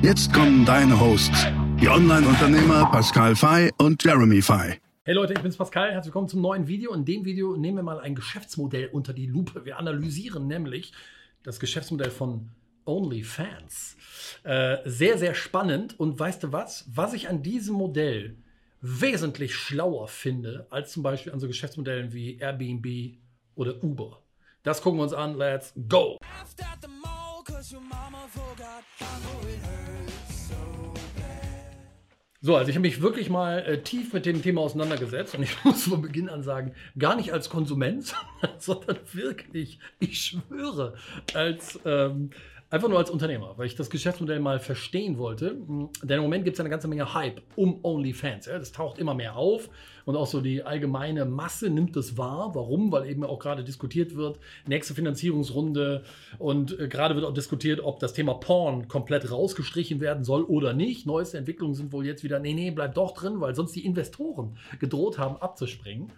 Jetzt kommen deine Hosts, die Online-Unternehmer Pascal Fay und Jeremy Fay. Hey Leute, ich bin's Pascal. Herzlich willkommen zum neuen Video. In dem Video nehmen wir mal ein Geschäftsmodell unter die Lupe. Wir analysieren nämlich das Geschäftsmodell von OnlyFans. Äh, sehr, sehr spannend. Und weißt du was? Was ich an diesem Modell wesentlich schlauer finde, als zum Beispiel an so Geschäftsmodellen wie Airbnb oder Uber. Das gucken wir uns an. Let's go! So, also ich habe mich wirklich mal äh, tief mit dem Thema auseinandergesetzt und ich muss von Beginn an sagen, gar nicht als Konsument, sondern wirklich, ich schwöre, als ähm, Einfach nur als Unternehmer, weil ich das Geschäftsmodell mal verstehen wollte. Denn im Moment gibt es eine ganze Menge Hype um OnlyFans. Ja? Das taucht immer mehr auf und auch so die allgemeine Masse nimmt es wahr. Warum? Weil eben auch gerade diskutiert wird, nächste Finanzierungsrunde und äh, gerade wird auch diskutiert, ob das Thema Porn komplett rausgestrichen werden soll oder nicht. Neueste Entwicklungen sind wohl jetzt wieder, nee, nee, bleibt doch drin, weil sonst die Investoren gedroht haben abzuspringen.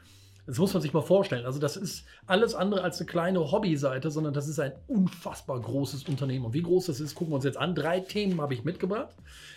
Das muss man sich mal vorstellen. Also das ist alles andere als eine kleine Hobbyseite, sondern das ist ein unfassbar großes Unternehmen. Und wie groß das ist, gucken wir uns jetzt an. Drei Themen habe ich mitgebracht.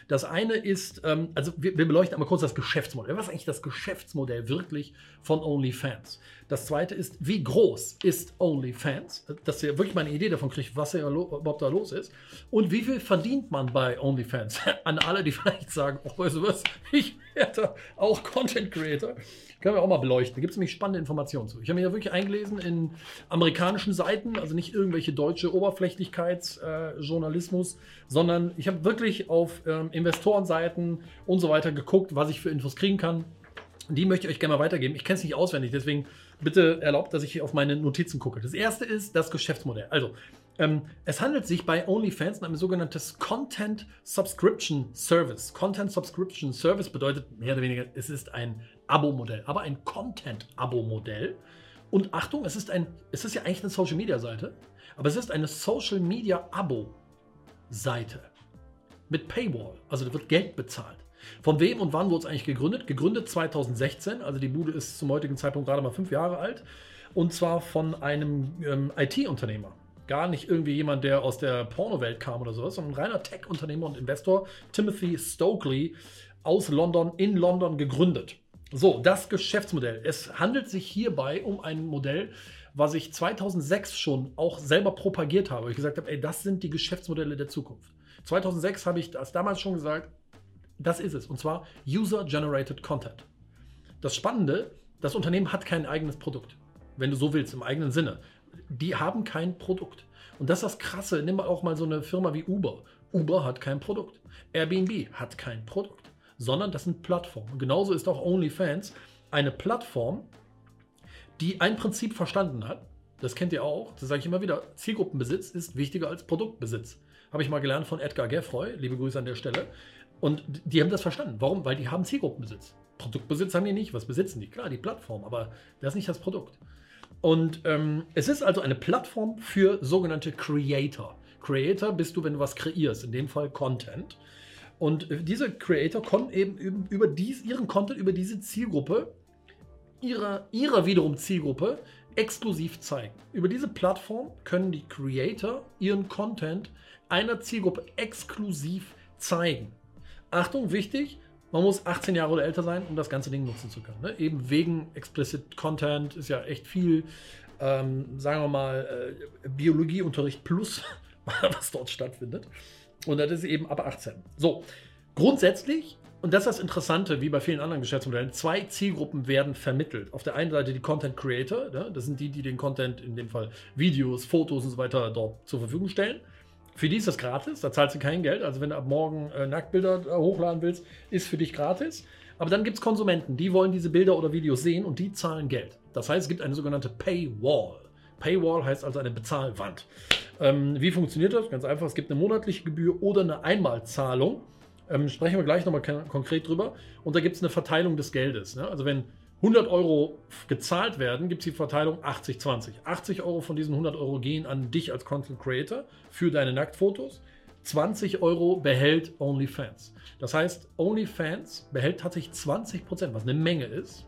Das eine ist, ähm, also wir, wir, beleuchten einmal kurz das Geschäftsmodell. Was ist eigentlich das Geschäftsmodell wirklich von OnlyFans? Das zweite ist, wie groß ist OnlyFans? Dass ihr wirklich mal eine Idee davon kriegt, was ja überhaupt da los ist. Und wie viel verdient man bei OnlyFans? An alle, die vielleicht sagen, oh, weißt du was, ich werde auch Content Creator. Können wir auch mal beleuchten. Da gibt es nämlich spannende Informationen zu. Ich habe mich ja wirklich eingelesen in amerikanischen Seiten, also nicht irgendwelche deutsche Oberflächlichkeitsjournalismus, äh, sondern ich habe wirklich auf ähm, Investorenseiten und so weiter geguckt, was ich für Infos kriegen kann. Die möchte ich euch gerne mal weitergeben. Ich kenne es nicht auswendig, deswegen bitte erlaubt, dass ich auf meine Notizen gucke. Das erste ist das Geschäftsmodell. Also, ähm, es handelt sich bei OnlyFans um ein sogenanntes Content Subscription Service. Content Subscription Service bedeutet mehr oder weniger, es ist ein Abo-Modell, aber ein Content-Abo-Modell. Und Achtung, es ist, ein, es ist ja eigentlich eine Social Media Seite, aber es ist eine Social Media Abo-Seite mit Paywall. Also da wird Geld bezahlt. Von wem und wann wurde es eigentlich gegründet? Gegründet 2016, also die Bude ist zum heutigen Zeitpunkt gerade mal fünf Jahre alt. Und zwar von einem ähm, IT-Unternehmer. Gar nicht irgendwie jemand, der aus der Pornowelt kam oder sowas, sondern ein reiner Tech-Unternehmer und Investor, Timothy Stokely, aus London, in London gegründet. So, das Geschäftsmodell. Es handelt sich hierbei um ein Modell, was ich 2006 schon auch selber propagiert habe. Ich gesagt habe, ey, das sind die Geschäftsmodelle der Zukunft. 2006 habe ich das damals schon gesagt, das ist es. Und zwar User-Generated Content. Das Spannende, das Unternehmen hat kein eigenes Produkt. Wenn du so willst, im eigenen Sinne. Die haben kein Produkt. Und das ist das Krasse. Nimm mal auch mal so eine Firma wie Uber. Uber hat kein Produkt. Airbnb hat kein Produkt sondern das sind Plattformen. Genauso ist auch OnlyFans eine Plattform, die ein Prinzip verstanden hat. Das kennt ihr auch. Das sage ich immer wieder. Zielgruppenbesitz ist wichtiger als Produktbesitz. Habe ich mal gelernt von Edgar Geffroy. Liebe Grüße an der Stelle. Und die haben das verstanden. Warum? Weil die haben Zielgruppenbesitz. Produktbesitz haben die nicht. Was besitzen die? Klar, die Plattform, aber das ist nicht das Produkt. Und ähm, es ist also eine Plattform für sogenannte Creator. Creator bist du, wenn du was kreierst, in dem Fall Content. Und diese Creator konnten eben über dies, ihren Content, über diese Zielgruppe, ihrer, ihrer wiederum Zielgruppe, exklusiv zeigen. Über diese Plattform können die Creator ihren Content einer Zielgruppe exklusiv zeigen. Achtung, wichtig, man muss 18 Jahre oder älter sein, um das ganze Ding nutzen zu können. Ne? Eben wegen Explicit Content ist ja echt viel, ähm, sagen wir mal, äh, Biologieunterricht plus, was dort stattfindet. Und das ist eben ab 18. So, grundsätzlich, und das ist das Interessante, wie bei vielen anderen Geschäftsmodellen, zwei Zielgruppen werden vermittelt. Auf der einen Seite die Content Creator, ne? das sind die, die den Content, in dem Fall Videos, Fotos und so weiter, dort zur Verfügung stellen. Für die ist das gratis, da zahlst du kein Geld. Also wenn du ab morgen äh, Nacktbilder äh, hochladen willst, ist für dich gratis. Aber dann gibt es Konsumenten, die wollen diese Bilder oder Videos sehen und die zahlen Geld. Das heißt, es gibt eine sogenannte Paywall. Paywall heißt also eine Bezahlwand. Ähm, wie funktioniert das? Ganz einfach, es gibt eine monatliche Gebühr oder eine Einmalzahlung. Ähm, sprechen wir gleich nochmal konkret drüber. Und da gibt es eine Verteilung des Geldes. Ne? Also wenn 100 Euro gezahlt werden, gibt es die Verteilung 80-20. 80 Euro von diesen 100 Euro gehen an dich als Content Creator für deine Nacktfotos. 20 Euro behält OnlyFans. Das heißt, OnlyFans behält tatsächlich 20 Prozent, was eine Menge ist,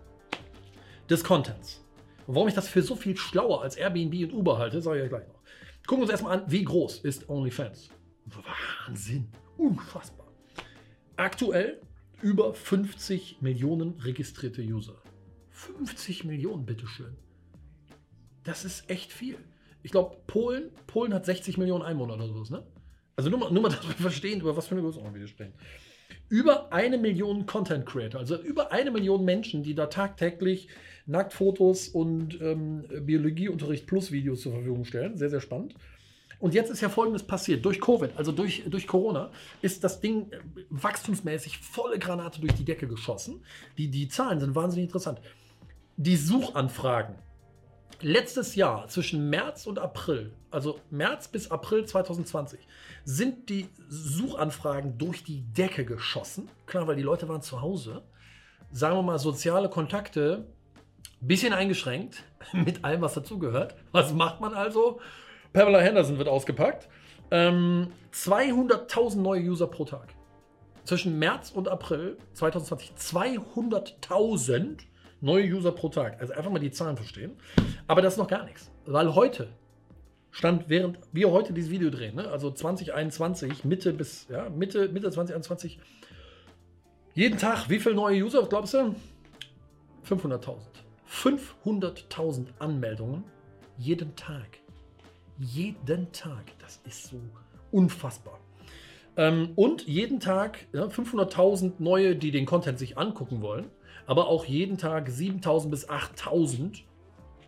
des Contents. Und warum ich das für so viel schlauer als Airbnb und Uber halte, sage ich ja gleich noch. Gucken wir uns erstmal an, wie groß ist OnlyFans. Wahnsinn, unfassbar. Aktuell über 50 Millionen registrierte User. 50 Millionen, bitteschön. Das ist echt viel. Ich glaube, Polen, Polen hat 60 Millionen Einwohner oder sowas, ne? Also nur mal, nur mal, dass wir verstehen, über was für eine Größenordnung wir sprechen. Über eine Million Content Creator, also über eine Million Menschen, die da tagtäglich Nacktfotos und ähm, Biologieunterricht plus Videos zur Verfügung stellen. Sehr, sehr spannend. Und jetzt ist ja Folgendes passiert. Durch Covid, also durch, durch Corona, ist das Ding äh, wachstumsmäßig volle Granate durch die Decke geschossen. Die, die Zahlen sind wahnsinnig interessant. Die Suchanfragen. Letztes Jahr, zwischen März und April, also März bis April 2020, sind die Suchanfragen durch die Decke geschossen. Klar, weil die Leute waren zu Hause. Sagen wir mal, soziale Kontakte, bisschen eingeschränkt, mit allem, was dazugehört. Was macht man also? Pamela Henderson wird ausgepackt. Ähm, 200.000 neue User pro Tag. Zwischen März und April 2020 200.000 neue User pro Tag. Also einfach mal die Zahlen verstehen. Aber das ist noch gar nichts. Weil heute stand, während wir heute dieses Video drehen, ne? also 2021, Mitte bis ja, Mitte, Mitte 2021, jeden Tag, wie viele neue User, glaubst du? 500.000. 500.000 Anmeldungen jeden Tag. Jeden Tag. Das ist so unfassbar. Ähm, und jeden Tag ja, 500.000 neue, die den Content sich angucken wollen, aber auch jeden Tag 7.000 bis 8.000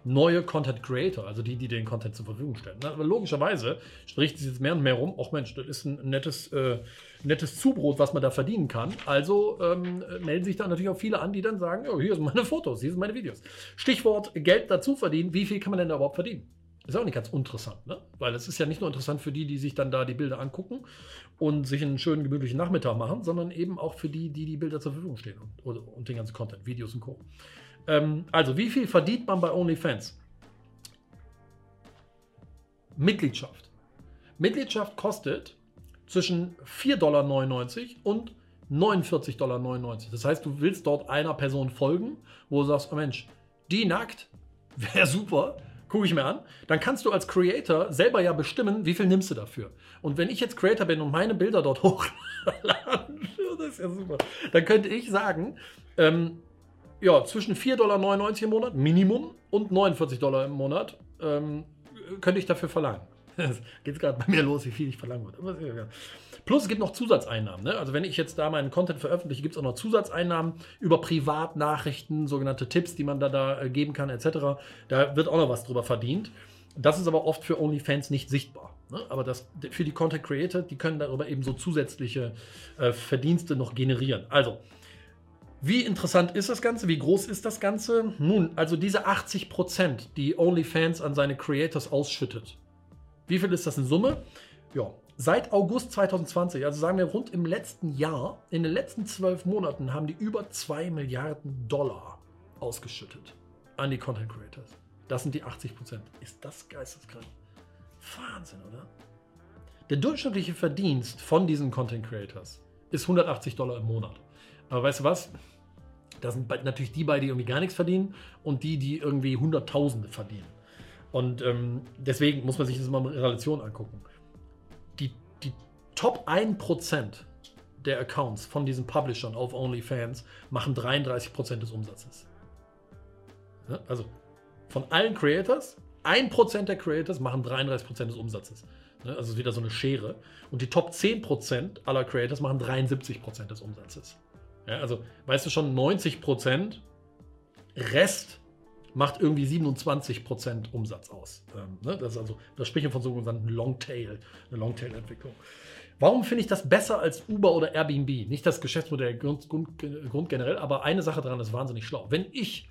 neue Content Creator, also die, die den Content zur Verfügung stellen. Aber logischerweise spricht es jetzt mehr und mehr rum, auch Mensch, das ist ein nettes, äh, nettes Zubrot, was man da verdienen kann. Also ähm, melden sich da natürlich auch viele an, die dann sagen, oh, hier sind meine Fotos, hier sind meine Videos. Stichwort Geld dazu verdienen, wie viel kann man denn da überhaupt verdienen? Ist auch nicht ganz interessant, ne? Weil es ist ja nicht nur interessant für die, die sich dann da die Bilder angucken und sich einen schönen, gemütlichen Nachmittag machen, sondern eben auch für die, die die Bilder zur Verfügung stehen und, und den ganzen Content, Videos und Co. Ähm, also, wie viel verdient man bei OnlyFans? Mitgliedschaft. Mitgliedschaft kostet zwischen 4,99 Dollar und 49,99 Dollar. Das heißt, du willst dort einer Person folgen, wo du sagst, oh Mensch, die nackt, wäre super gucke ich mir an, dann kannst du als Creator selber ja bestimmen, wie viel nimmst du dafür. Und wenn ich jetzt Creator bin und meine Bilder dort hochladen, das ist ja super, dann könnte ich sagen, ähm, ja, zwischen 4,99 Dollar im Monat, Minimum, und 49 Dollar im Monat ähm, könnte ich dafür verlangen. Geht gerade bei mir los, wie viel ich verlangen würde. Plus es gibt noch Zusatzeinnahmen. Ne? Also wenn ich jetzt da meinen Content veröffentliche, gibt es auch noch Zusatzeinnahmen über Privatnachrichten, sogenannte Tipps, die man da, da äh, geben kann, etc. Da wird auch noch was drüber verdient. Das ist aber oft für OnlyFans nicht sichtbar. Ne? Aber das, für die Content Creator, die können darüber eben so zusätzliche äh, Verdienste noch generieren. Also, wie interessant ist das Ganze? Wie groß ist das Ganze? Nun, also diese 80%, die OnlyFans an seine Creators ausschüttet. Wie viel ist das in Summe? Ja, seit August 2020, also sagen wir rund im letzten Jahr, in den letzten zwölf Monaten haben die über 2 Milliarden Dollar ausgeschüttet an die Content Creators. Das sind die 80%. Ist das geisteskrank? Wahnsinn, oder? Der durchschnittliche Verdienst von diesen Content Creators ist 180 Dollar im Monat. Aber weißt du was? Das sind natürlich die beiden, die irgendwie gar nichts verdienen und die, die irgendwie Hunderttausende verdienen. Und ähm, deswegen muss man sich das mal in Relation angucken. Die, die Top 1% der Accounts von diesen Publishern auf OnlyFans machen 33% des Umsatzes. Ja, also von allen Creators, 1% der Creators machen 33% des Umsatzes. Also ist wieder so eine Schere. Und die Top 10% aller Creators machen 73% des Umsatzes. Ja, also, weißt du schon, 90 Prozent Rest macht irgendwie 27 Prozent Umsatz aus. Ähm, ne? Das ist also das Sprechen von sogenannten Longtail, eine Longtail-Entwicklung. Warum finde ich das besser als Uber oder Airbnb? Nicht das Geschäftsmodell Grund, Grund, Grund generell, aber eine Sache daran ist wahnsinnig schlau. Wenn ich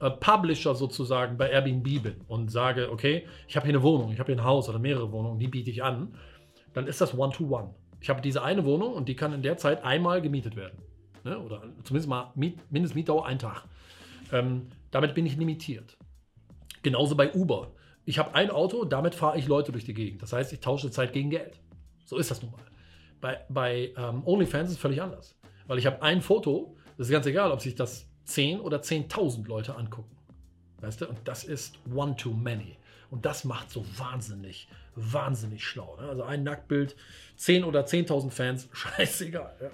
äh, Publisher sozusagen bei Airbnb bin und sage, okay, ich habe hier eine Wohnung, ich habe hier ein Haus oder mehrere Wohnungen, die biete ich an, dann ist das One-to-One. -one. Ich habe diese eine Wohnung und die kann in der Zeit einmal gemietet werden. Ne? Oder zumindest mal Miet, Mindestmietdauer ein Tag. Ähm, damit bin ich limitiert. Genauso bei Uber. Ich habe ein Auto, damit fahre ich Leute durch die Gegend. Das heißt, ich tausche Zeit gegen Geld. So ist das nun mal. Bei, bei ähm, OnlyFans ist es völlig anders. Weil ich habe ein Foto, das ist ganz egal, ob sich das 10 oder 10.000 Leute angucken. Weißt du? Und das ist one too many. Und das macht so wahnsinnig, wahnsinnig schlau. Ne? Also ein Nacktbild, 10 oder 10.000 Fans, scheißegal. Ja.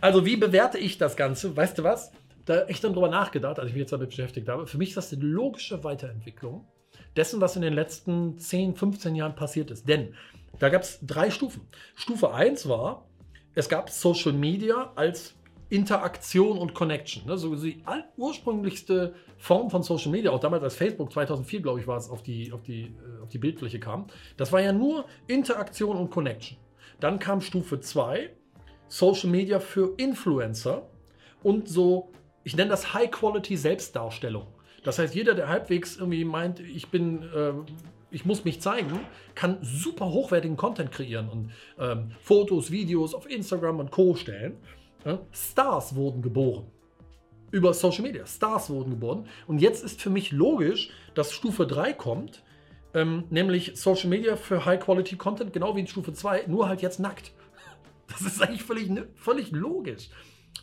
Also wie bewerte ich das Ganze? Weißt du was? Da echt dann drüber nachgedacht, als ich mich jetzt damit beschäftigt habe. Für mich ist das eine logische Weiterentwicklung dessen, was in den letzten 10, 15 Jahren passiert ist. Denn da gab es drei Stufen. Stufe 1 war, es gab Social Media als Interaktion und Connection. Ne? So die ursprünglichste Form von Social Media, auch damals als Facebook 2004, glaube ich, war es, auf die, auf, die, äh, auf die Bildfläche kam. Das war ja nur Interaktion und Connection. Dann kam Stufe 2, Social Media für Influencer und so, ich nenne das High-Quality-Selbstdarstellung. Das heißt, jeder, der halbwegs irgendwie meint, ich bin, äh, ich muss mich zeigen, kann super hochwertigen Content kreieren und ähm, Fotos, Videos auf Instagram und Co. stellen. Ja? Stars wurden geboren. Über Social Media. Stars wurden geboren. Und jetzt ist für mich logisch, dass Stufe 3 kommt, ähm, nämlich Social Media für High-Quality-Content, genau wie in Stufe 2, nur halt jetzt nackt. Das ist eigentlich völlig, völlig logisch.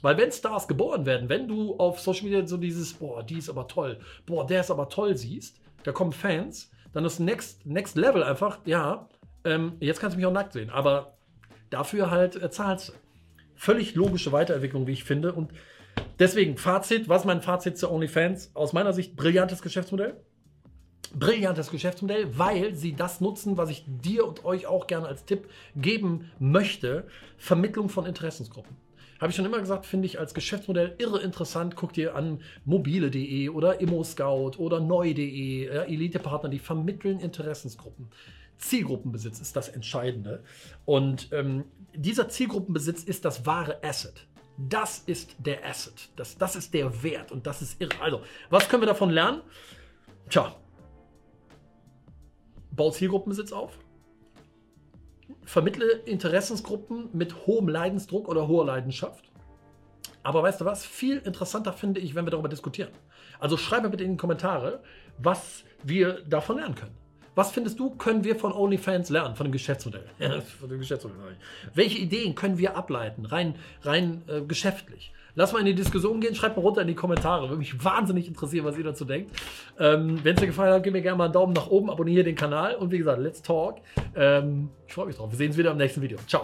Weil wenn Stars geboren werden, wenn du auf Social Media so dieses, boah, die ist aber toll, boah, der ist aber toll siehst, da kommen Fans, dann ist Next, Next Level einfach, ja, ähm, jetzt kannst du mich auch nackt sehen, aber dafür halt äh, zahlst du. Völlig logische Weiterentwicklung, wie ich finde. Und deswegen, Fazit, was ist mein Fazit zu OnlyFans? Aus meiner Sicht, brillantes Geschäftsmodell. Brillantes Geschäftsmodell, weil sie das nutzen, was ich dir und euch auch gerne als Tipp geben möchte: Vermittlung von Interessensgruppen. Habe ich schon immer gesagt, finde ich als Geschäftsmodell irre interessant. Guck dir an mobile.de oder ImmoScout oder neu.de, ja, Elitepartner, die vermitteln Interessensgruppen. Zielgruppenbesitz ist das Entscheidende. Und ähm, dieser Zielgruppenbesitz ist das wahre Asset. Das ist der Asset. Das, das ist der Wert und das ist irre. Also, was können wir davon lernen? Tja, bau Zielgruppenbesitz auf vermittle Interessensgruppen mit hohem Leidensdruck oder hoher Leidenschaft. Aber weißt du was? Viel interessanter finde ich, wenn wir darüber diskutieren. Also schreibe bitte in die Kommentare, was wir davon lernen können. Was findest du, können wir von OnlyFans lernen, von dem Geschäftsmodell? von dem Geschäftsmodell. Welche Ideen können wir ableiten, rein, rein äh, geschäftlich? Lass mal in die Diskussion gehen, schreibt mal runter in die Kommentare. Würde mich wahnsinnig interessieren, was ihr dazu denkt. Ähm, Wenn es dir gefallen hat, gib mir gerne mal einen Daumen nach oben, abonniere den Kanal und wie gesagt, let's talk. Ähm, ich freue mich drauf. Wir sehen uns wieder im nächsten Video. Ciao.